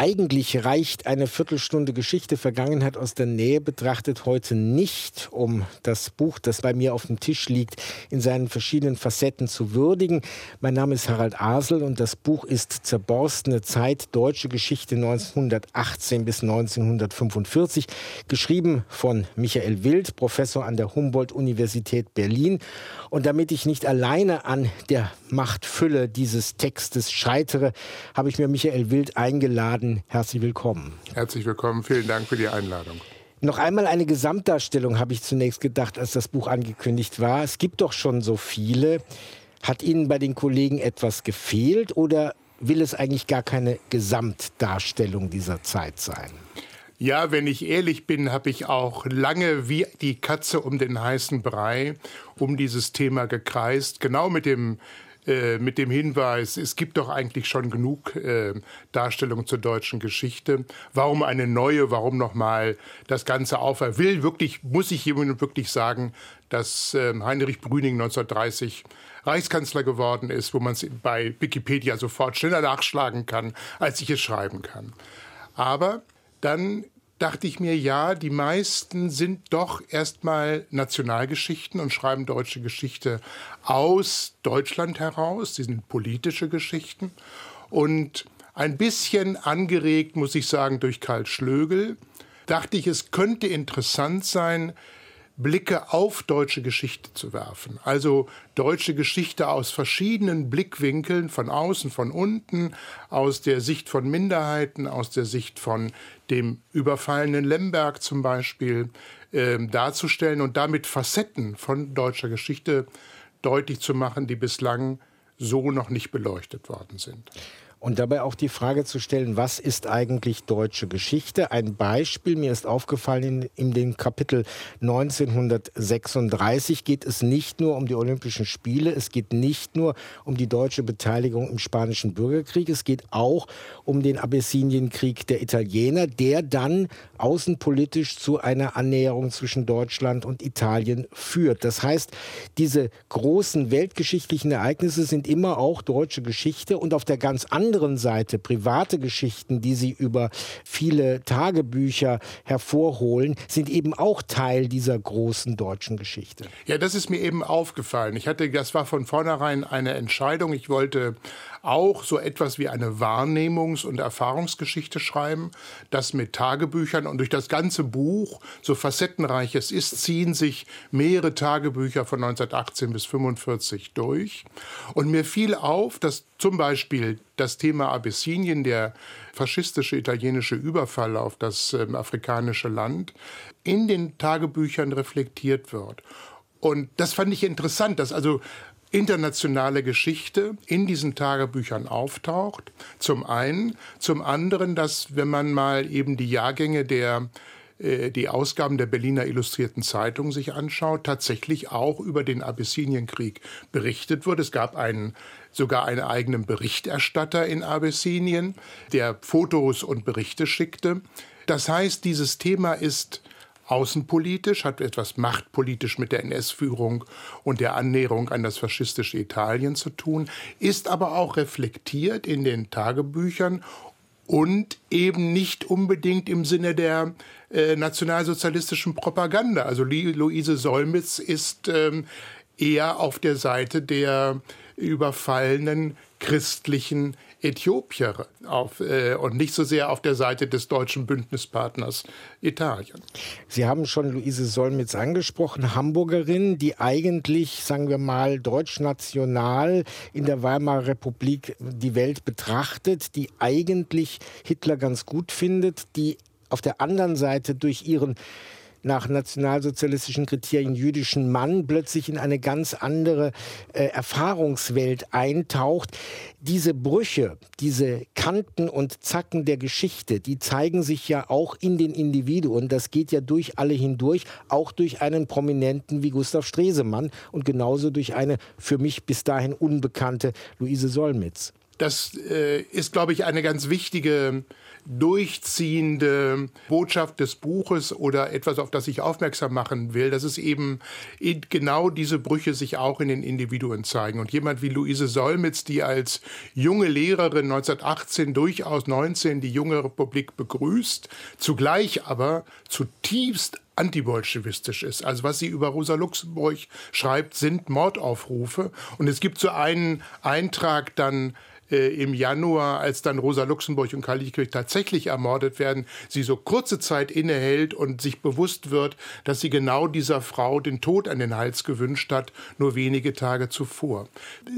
Eigentlich reicht eine Viertelstunde Geschichte Vergangenheit aus der Nähe betrachtet heute nicht, um das Buch, das bei mir auf dem Tisch liegt, in seinen verschiedenen Facetten zu würdigen. Mein Name ist Harald Asel und das Buch ist Zerborstene Zeit, deutsche Geschichte 1918 bis 1945, geschrieben von Michael Wild, Professor an der Humboldt-Universität Berlin. Und damit ich nicht alleine an der Machtfülle dieses Textes scheitere, habe ich mir Michael Wild eingeladen, herzlich willkommen. Herzlich willkommen, vielen Dank für die Einladung. Noch einmal eine Gesamtdarstellung habe ich zunächst gedacht, als das Buch angekündigt war. Es gibt doch schon so viele. Hat Ihnen bei den Kollegen etwas gefehlt oder will es eigentlich gar keine Gesamtdarstellung dieser Zeit sein? Ja, wenn ich ehrlich bin, habe ich auch lange wie die Katze um den heißen Brei um dieses Thema gekreist, genau mit dem äh, mit dem Hinweis, es gibt doch eigentlich schon genug äh, Darstellungen zur deutschen Geschichte. Warum eine neue? Warum nochmal das Ganze auf? Er will wirklich, muss ich jemandem wirklich sagen, dass äh, Heinrich Brüning 1930 Reichskanzler geworden ist, wo man es bei Wikipedia sofort schneller nachschlagen kann, als ich es schreiben kann. Aber dann dachte ich mir, ja, die meisten sind doch erstmal Nationalgeschichten und schreiben deutsche Geschichte aus Deutschland heraus. Sie sind politische Geschichten. Und ein bisschen angeregt, muss ich sagen, durch Karl Schlögel, dachte ich, es könnte interessant sein, Blicke auf deutsche Geschichte zu werfen. Also deutsche Geschichte aus verschiedenen Blickwinkeln, von außen, von unten, aus der Sicht von Minderheiten, aus der Sicht von dem überfallenen Lemberg zum Beispiel, äh, darzustellen und damit Facetten von deutscher Geschichte deutlich zu machen, die bislang so noch nicht beleuchtet worden sind. Und dabei auch die Frage zu stellen, was ist eigentlich deutsche Geschichte? Ein Beispiel, mir ist aufgefallen, in, in dem Kapitel 1936 geht es nicht nur um die Olympischen Spiele, es geht nicht nur um die deutsche Beteiligung im Spanischen Bürgerkrieg, es geht auch um den Abessinienkrieg der Italiener, der dann außenpolitisch zu einer Annäherung zwischen Deutschland und Italien führt. Das heißt, diese großen weltgeschichtlichen Ereignisse sind immer auch deutsche Geschichte und auf der ganz anderen anderen Seite private Geschichten, die sie über viele Tagebücher hervorholen, sind eben auch Teil dieser großen deutschen Geschichte. Ja, das ist mir eben aufgefallen. Ich hatte, das war von vornherein eine Entscheidung. Ich wollte auch so etwas wie eine Wahrnehmungs- und Erfahrungsgeschichte schreiben, das mit Tagebüchern und durch das ganze Buch, so facettenreich es ist, ziehen sich mehrere Tagebücher von 1918 bis 1945 durch. Und mir fiel auf, dass zum Beispiel das Thema Abessinien, der faschistische italienische Überfall auf das äh, afrikanische Land, in den Tagebüchern reflektiert wird. Und das fand ich interessant, dass also internationale Geschichte in diesen Tagebüchern auftaucht. Zum einen. Zum anderen, dass, wenn man mal eben die Jahrgänge der äh, die Ausgaben der Berliner Illustrierten Zeitung sich anschaut, tatsächlich auch über den Abessinienkrieg berichtet wird. Es gab einen, sogar einen eigenen Berichterstatter in Abessinien, der Fotos und Berichte schickte. Das heißt, dieses Thema ist außenpolitisch, hat etwas machtpolitisch mit der NS-Führung und der Annäherung an das faschistische Italien zu tun, ist aber auch reflektiert in den Tagebüchern und eben nicht unbedingt im Sinne der äh, nationalsozialistischen Propaganda. Also Luise Solmitz ist ähm, eher auf der Seite der überfallenen christlichen Äthiopier auf, äh, und nicht so sehr auf der Seite des deutschen Bündnispartners Italien. Sie haben schon Luise Solmitz angesprochen, Hamburgerin, die eigentlich, sagen wir mal, deutschnational in der Weimarer Republik die Welt betrachtet, die eigentlich Hitler ganz gut findet, die auf der anderen Seite durch ihren nach nationalsozialistischen Kriterien jüdischen Mann plötzlich in eine ganz andere äh, Erfahrungswelt eintaucht. Diese Brüche, diese Kanten und Zacken der Geschichte, die zeigen sich ja auch in den Individuen. Das geht ja durch alle hindurch, auch durch einen Prominenten wie Gustav Stresemann und genauso durch eine für mich bis dahin unbekannte Luise Solmitz. das äh, ist, glaube ich, eine ganz wichtige durchziehende Botschaft des Buches oder etwas, auf das ich aufmerksam machen will, dass es eben genau diese Brüche sich auch in den Individuen zeigen. Und jemand wie Luise Solmitz, die als junge Lehrerin 1918 durchaus 19 die junge Republik begrüßt, zugleich aber zutiefst antibolschewistisch ist. Also was sie über Rosa Luxemburg schreibt, sind Mordaufrufe. Und es gibt so einen Eintrag dann im Januar, als dann Rosa Luxemburg und Karl Liebknecht tatsächlich ermordet werden, sie so kurze Zeit innehält und sich bewusst wird, dass sie genau dieser Frau den Tod an den Hals gewünscht hat, nur wenige Tage zuvor.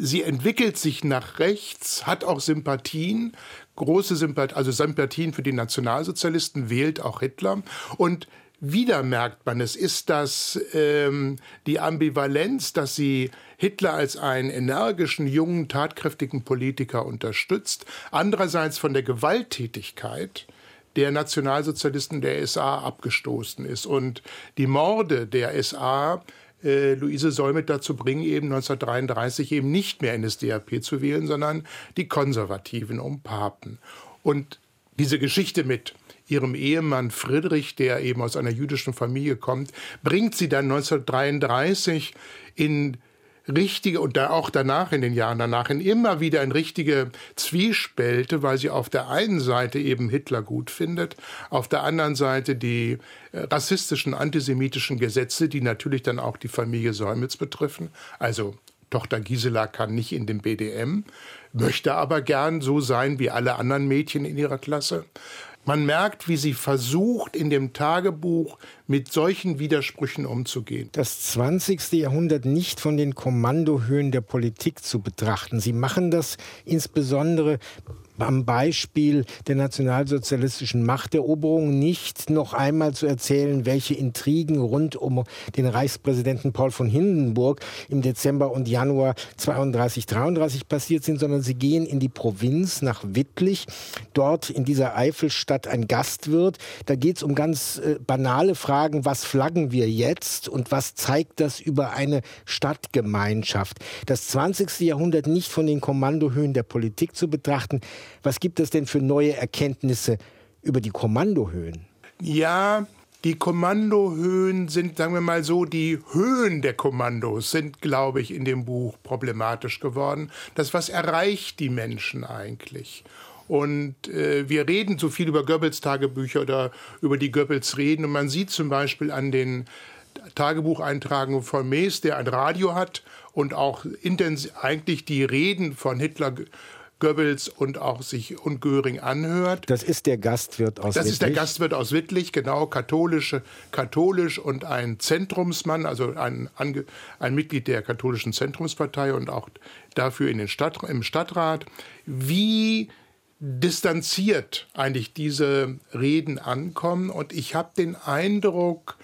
Sie entwickelt sich nach rechts, hat auch Sympathien, große Sympathien, also Sympathien für die Nationalsozialisten, wählt auch Hitler und wieder merkt man, es ist das ähm, die Ambivalenz, dass sie Hitler als einen energischen, jungen, tatkräftigen Politiker unterstützt, andererseits von der Gewalttätigkeit der Nationalsozialisten der SA abgestoßen ist. Und die Morde der SA äh, Luise Solmit dazu bringen, eben 1933 eben nicht mehr NSDAP zu wählen, sondern die Konservativen um Papen. Und diese Geschichte mit ihrem Ehemann Friedrich, der eben aus einer jüdischen Familie kommt, bringt sie dann 1933 in richtige und da auch danach in den Jahren danach in immer wieder in richtige Zwiespälte, weil sie auf der einen Seite eben Hitler gut findet, auf der anderen Seite die äh, rassistischen, antisemitischen Gesetze, die natürlich dann auch die Familie Säumitz betreffen. Also Tochter Gisela kann nicht in dem BDM, möchte aber gern so sein wie alle anderen Mädchen in ihrer Klasse. Man merkt, wie sie versucht, in dem Tagebuch mit solchen Widersprüchen umzugehen. Das 20. Jahrhundert nicht von den Kommandohöhen der Politik zu betrachten. Sie machen das insbesondere am Beispiel der nationalsozialistischen Machteroberung nicht noch einmal zu erzählen, welche Intrigen rund um den Reichspräsidenten Paul von Hindenburg im Dezember und Januar 32, 33 passiert sind, sondern sie gehen in die Provinz nach Wittlich, dort in dieser Eifelstadt ein Gastwirt. Da geht es um ganz äh, banale Fragen, was flaggen wir jetzt und was zeigt das über eine Stadtgemeinschaft. Das 20. Jahrhundert nicht von den Kommandohöhen der Politik zu betrachten, was gibt es denn für neue Erkenntnisse über die Kommandohöhen? Ja, die Kommandohöhen sind, sagen wir mal so, die Höhen der Kommandos sind, glaube ich, in dem Buch problematisch geworden. Das, was erreicht die Menschen eigentlich? Und äh, wir reden so viel über Goebbels Tagebücher oder über die Goebbels Reden. Und man sieht zum Beispiel an den Tagebucheintragungen von Mees, der ein Radio hat und auch eigentlich die Reden von Hitler Goebbels und auch sich und Göring anhört. Das ist der Gastwirt aus Das Wittlich. ist der Gastwirt aus Wittlich, genau, katholische, katholisch und ein Zentrumsmann, also ein, ein Mitglied der katholischen Zentrumspartei und auch dafür in den Stadt, im Stadtrat. Wie distanziert eigentlich diese Reden ankommen. Und ich habe den Eindruck,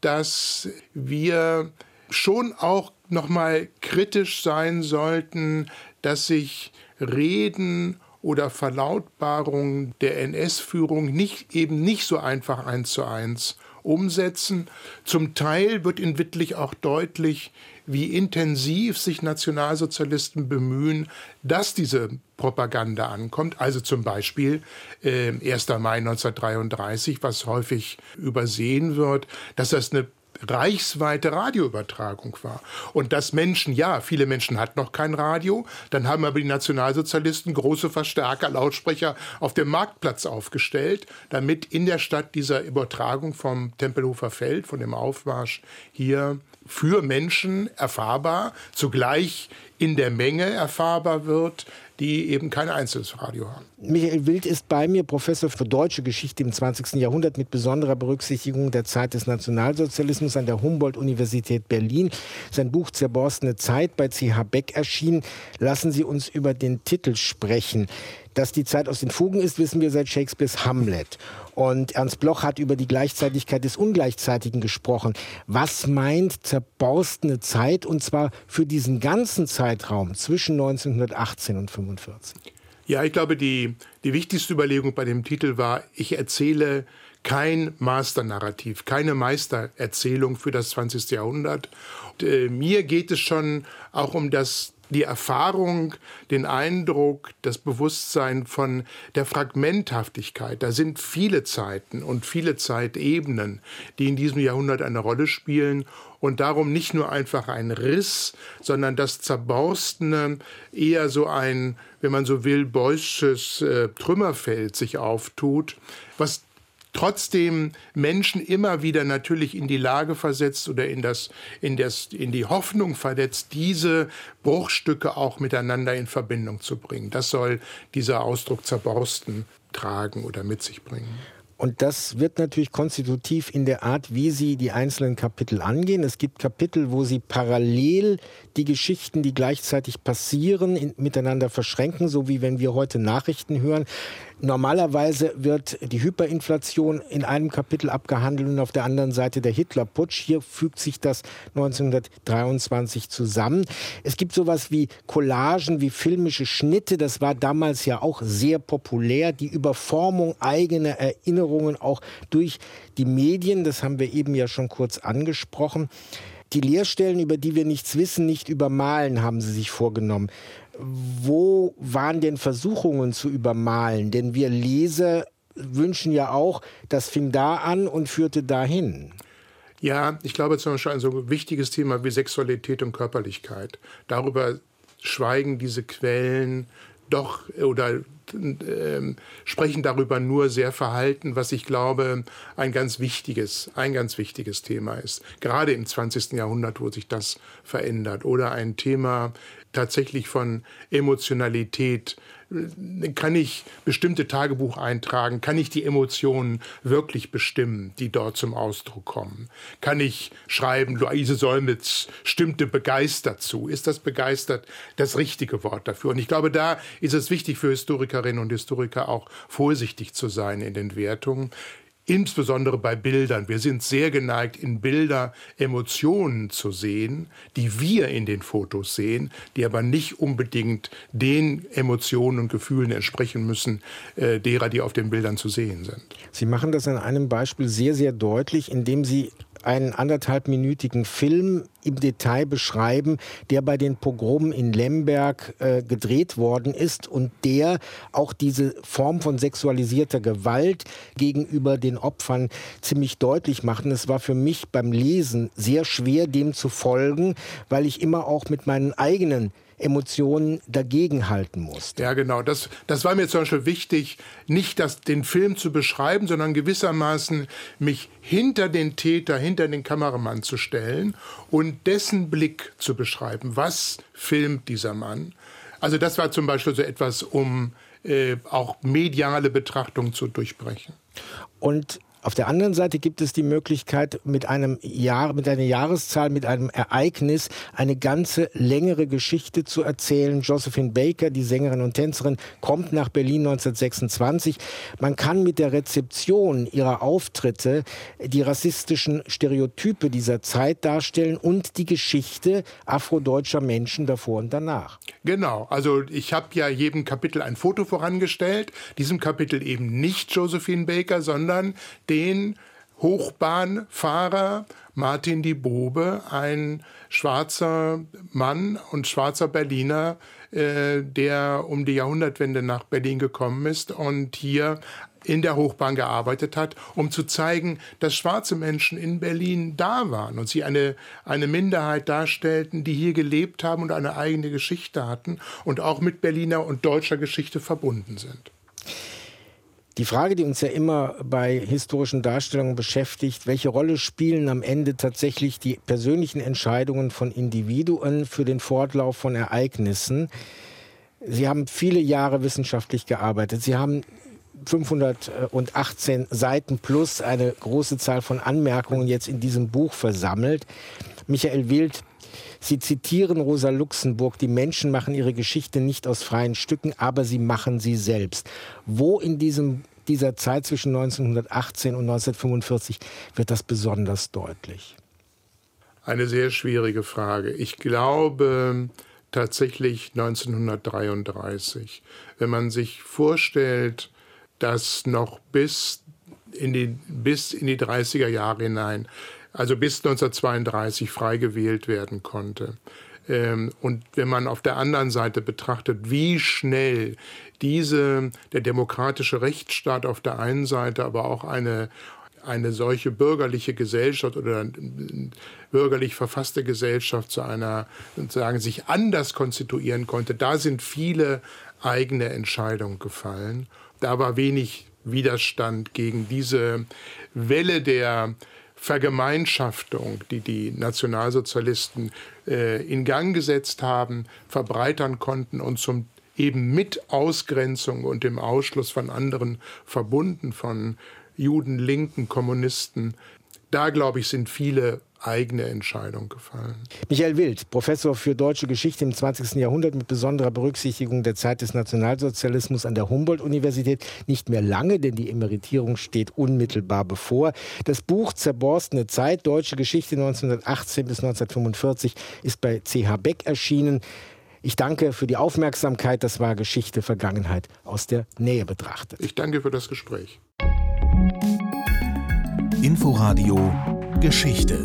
dass wir schon auch noch mal kritisch sein sollten, dass sich Reden oder Verlautbarungen der NS-Führung nicht, eben nicht so einfach eins zu eins umsetzen. Zum Teil wird in Wittlich auch deutlich, wie intensiv sich Nationalsozialisten bemühen, dass diese Propaganda ankommt. Also zum Beispiel äh, 1. Mai 1933, was häufig übersehen wird, dass das eine reichsweite Radioübertragung war. Und dass Menschen, ja, viele Menschen hatten noch kein Radio, dann haben aber die Nationalsozialisten große Verstärker, Lautsprecher auf dem Marktplatz aufgestellt, damit in der Stadt dieser Übertragung vom Tempelhofer Feld, von dem Aufmarsch hier für Menschen erfahrbar, zugleich in der Menge erfahrbar wird, die eben kein Radio haben. Michael Wild ist bei mir, Professor für deutsche Geschichte im 20. Jahrhundert mit besonderer Berücksichtigung der Zeit des Nationalsozialismus an der Humboldt-Universität Berlin. Sein Buch Zerborstene Zeit bei CH Beck erschienen. Lassen Sie uns über den Titel sprechen. Dass die Zeit aus den Fugen ist, wissen wir seit Shakespeares Hamlet. Und Ernst Bloch hat über die Gleichzeitigkeit des Ungleichzeitigen gesprochen. Was meint zerborstene Zeit und zwar für diesen ganzen Zeitraum zwischen 1918 und 1945? Ja, ich glaube, die, die wichtigste Überlegung bei dem Titel war, ich erzähle kein Masternarrativ, keine Meistererzählung für das 20. Jahrhundert. Und, äh, mir geht es schon auch um das die Erfahrung, den Eindruck, das Bewusstsein von der Fragmenthaftigkeit. Da sind viele Zeiten und viele Zeitebenen, die in diesem Jahrhundert eine Rolle spielen und darum nicht nur einfach ein Riss, sondern das Zerborstene eher so ein, wenn man so will, beusches äh, Trümmerfeld sich auftut, was trotzdem Menschen immer wieder natürlich in die Lage versetzt oder in, das, in, das, in die Hoffnung versetzt, diese Bruchstücke auch miteinander in Verbindung zu bringen. Das soll dieser Ausdruck zerborsten tragen oder mit sich bringen. Und das wird natürlich konstitutiv in der Art, wie Sie die einzelnen Kapitel angehen. Es gibt Kapitel, wo Sie parallel die Geschichten, die gleichzeitig passieren, in, miteinander verschränken, so wie wenn wir heute Nachrichten hören. Normalerweise wird die Hyperinflation in einem Kapitel abgehandelt und auf der anderen Seite der Hitlerputsch. Hier fügt sich das 1923 zusammen. Es gibt sowas wie Collagen, wie filmische Schnitte. Das war damals ja auch sehr populär. Die Überformung eigener Erinnerungen auch durch die Medien. Das haben wir eben ja schon kurz angesprochen. Die Lehrstellen, über die wir nichts wissen, nicht übermalen, haben Sie sich vorgenommen wo waren denn Versuchungen zu übermalen? Denn wir Leser wünschen ja auch, das fing da an und führte dahin. Ja, ich glaube zum Beispiel ein so wichtiges Thema wie Sexualität und Körperlichkeit. Darüber schweigen diese Quellen doch oder äh, sprechen darüber nur sehr verhalten, was ich glaube ein ganz wichtiges, ein ganz wichtiges Thema ist. Gerade im 20. Jahrhundert, wo sich das verändert. Oder ein Thema tatsächlich von Emotionalität. Kann ich bestimmte Tagebuch eintragen? Kann ich die Emotionen wirklich bestimmen, die dort zum Ausdruck kommen? Kann ich schreiben, Luise Solmitz stimmte begeistert zu? Ist das begeistert das richtige Wort dafür? Und ich glaube, da ist es wichtig für Historikerinnen und Historiker auch vorsichtig zu sein in den Wertungen insbesondere bei Bildern. Wir sind sehr geneigt, in Bilder Emotionen zu sehen, die wir in den Fotos sehen, die aber nicht unbedingt den Emotionen und Gefühlen entsprechen müssen, äh, derer, die auf den Bildern zu sehen sind. Sie machen das an einem Beispiel sehr, sehr deutlich, indem Sie einen anderthalbminütigen Film im Detail beschreiben, der bei den Pogromen in Lemberg äh, gedreht worden ist und der auch diese Form von sexualisierter Gewalt gegenüber den Opfern ziemlich deutlich macht. Und es war für mich beim Lesen sehr schwer, dem zu folgen, weil ich immer auch mit meinen eigenen Emotionen dagegenhalten musst. Ja, genau. Das, das war mir zum Beispiel wichtig, nicht das, den Film zu beschreiben, sondern gewissermaßen mich hinter den Täter, hinter den Kameramann zu stellen und dessen Blick zu beschreiben. Was filmt dieser Mann? Also das war zum Beispiel so etwas, um äh, auch mediale Betrachtung zu durchbrechen. Und auf der anderen Seite gibt es die Möglichkeit, mit einem Jahr, mit einer Jahreszahl, mit einem Ereignis eine ganze längere Geschichte zu erzählen. Josephine Baker, die Sängerin und Tänzerin, kommt nach Berlin 1926. Man kann mit der Rezeption ihrer Auftritte die rassistischen Stereotype dieser Zeit darstellen und die Geschichte afrodeutscher Menschen davor und danach. Genau. Also ich habe ja jedem Kapitel ein Foto vorangestellt. Diesem Kapitel eben nicht Josephine Baker, sondern den Hochbahnfahrer Martin die Bobe, ein schwarzer Mann und schwarzer Berliner, äh, der um die Jahrhundertwende nach Berlin gekommen ist und hier in der Hochbahn gearbeitet hat, um zu zeigen, dass schwarze Menschen in Berlin da waren und sie eine, eine Minderheit darstellten, die hier gelebt haben und eine eigene Geschichte hatten und auch mit Berliner und deutscher Geschichte verbunden sind. Die Frage, die uns ja immer bei historischen Darstellungen beschäftigt, welche Rolle spielen am Ende tatsächlich die persönlichen Entscheidungen von Individuen für den Fortlauf von Ereignissen? Sie haben viele Jahre wissenschaftlich gearbeitet. Sie haben 518 Seiten plus eine große Zahl von Anmerkungen jetzt in diesem Buch versammelt. Michael Wild Sie zitieren Rosa Luxemburg, die Menschen machen ihre Geschichte nicht aus freien Stücken, aber sie machen sie selbst. Wo in diesem, dieser Zeit zwischen 1918 und 1945 wird das besonders deutlich? Eine sehr schwierige Frage. Ich glaube tatsächlich 1933. Wenn man sich vorstellt, dass noch bis in die, bis in die 30er Jahre hinein also bis 1932 frei gewählt werden konnte. Ähm, und wenn man auf der anderen Seite betrachtet, wie schnell diese, der demokratische Rechtsstaat auf der einen Seite, aber auch eine eine solche bürgerliche Gesellschaft oder bürgerlich verfasste Gesellschaft zu einer sozusagen sich anders konstituieren konnte, da sind viele eigene Entscheidungen gefallen. Da war wenig Widerstand gegen diese Welle der Vergemeinschaftung, die die Nationalsozialisten äh, in Gang gesetzt haben, verbreitern konnten und zum eben mit Ausgrenzung und dem Ausschluss von anderen verbunden, von Juden, Linken, Kommunisten. Da, glaube ich, sind viele eigene Entscheidungen gefallen. Michael Wild, Professor für deutsche Geschichte im 20. Jahrhundert mit besonderer Berücksichtigung der Zeit des Nationalsozialismus an der Humboldt-Universität. Nicht mehr lange, denn die Emeritierung steht unmittelbar bevor. Das Buch Zerborstene Zeit, Deutsche Geschichte 1918 bis 1945 ist bei CH Beck erschienen. Ich danke für die Aufmerksamkeit. Das war Geschichte Vergangenheit aus der Nähe betrachtet. Ich danke für das Gespräch. Inforadio Geschichte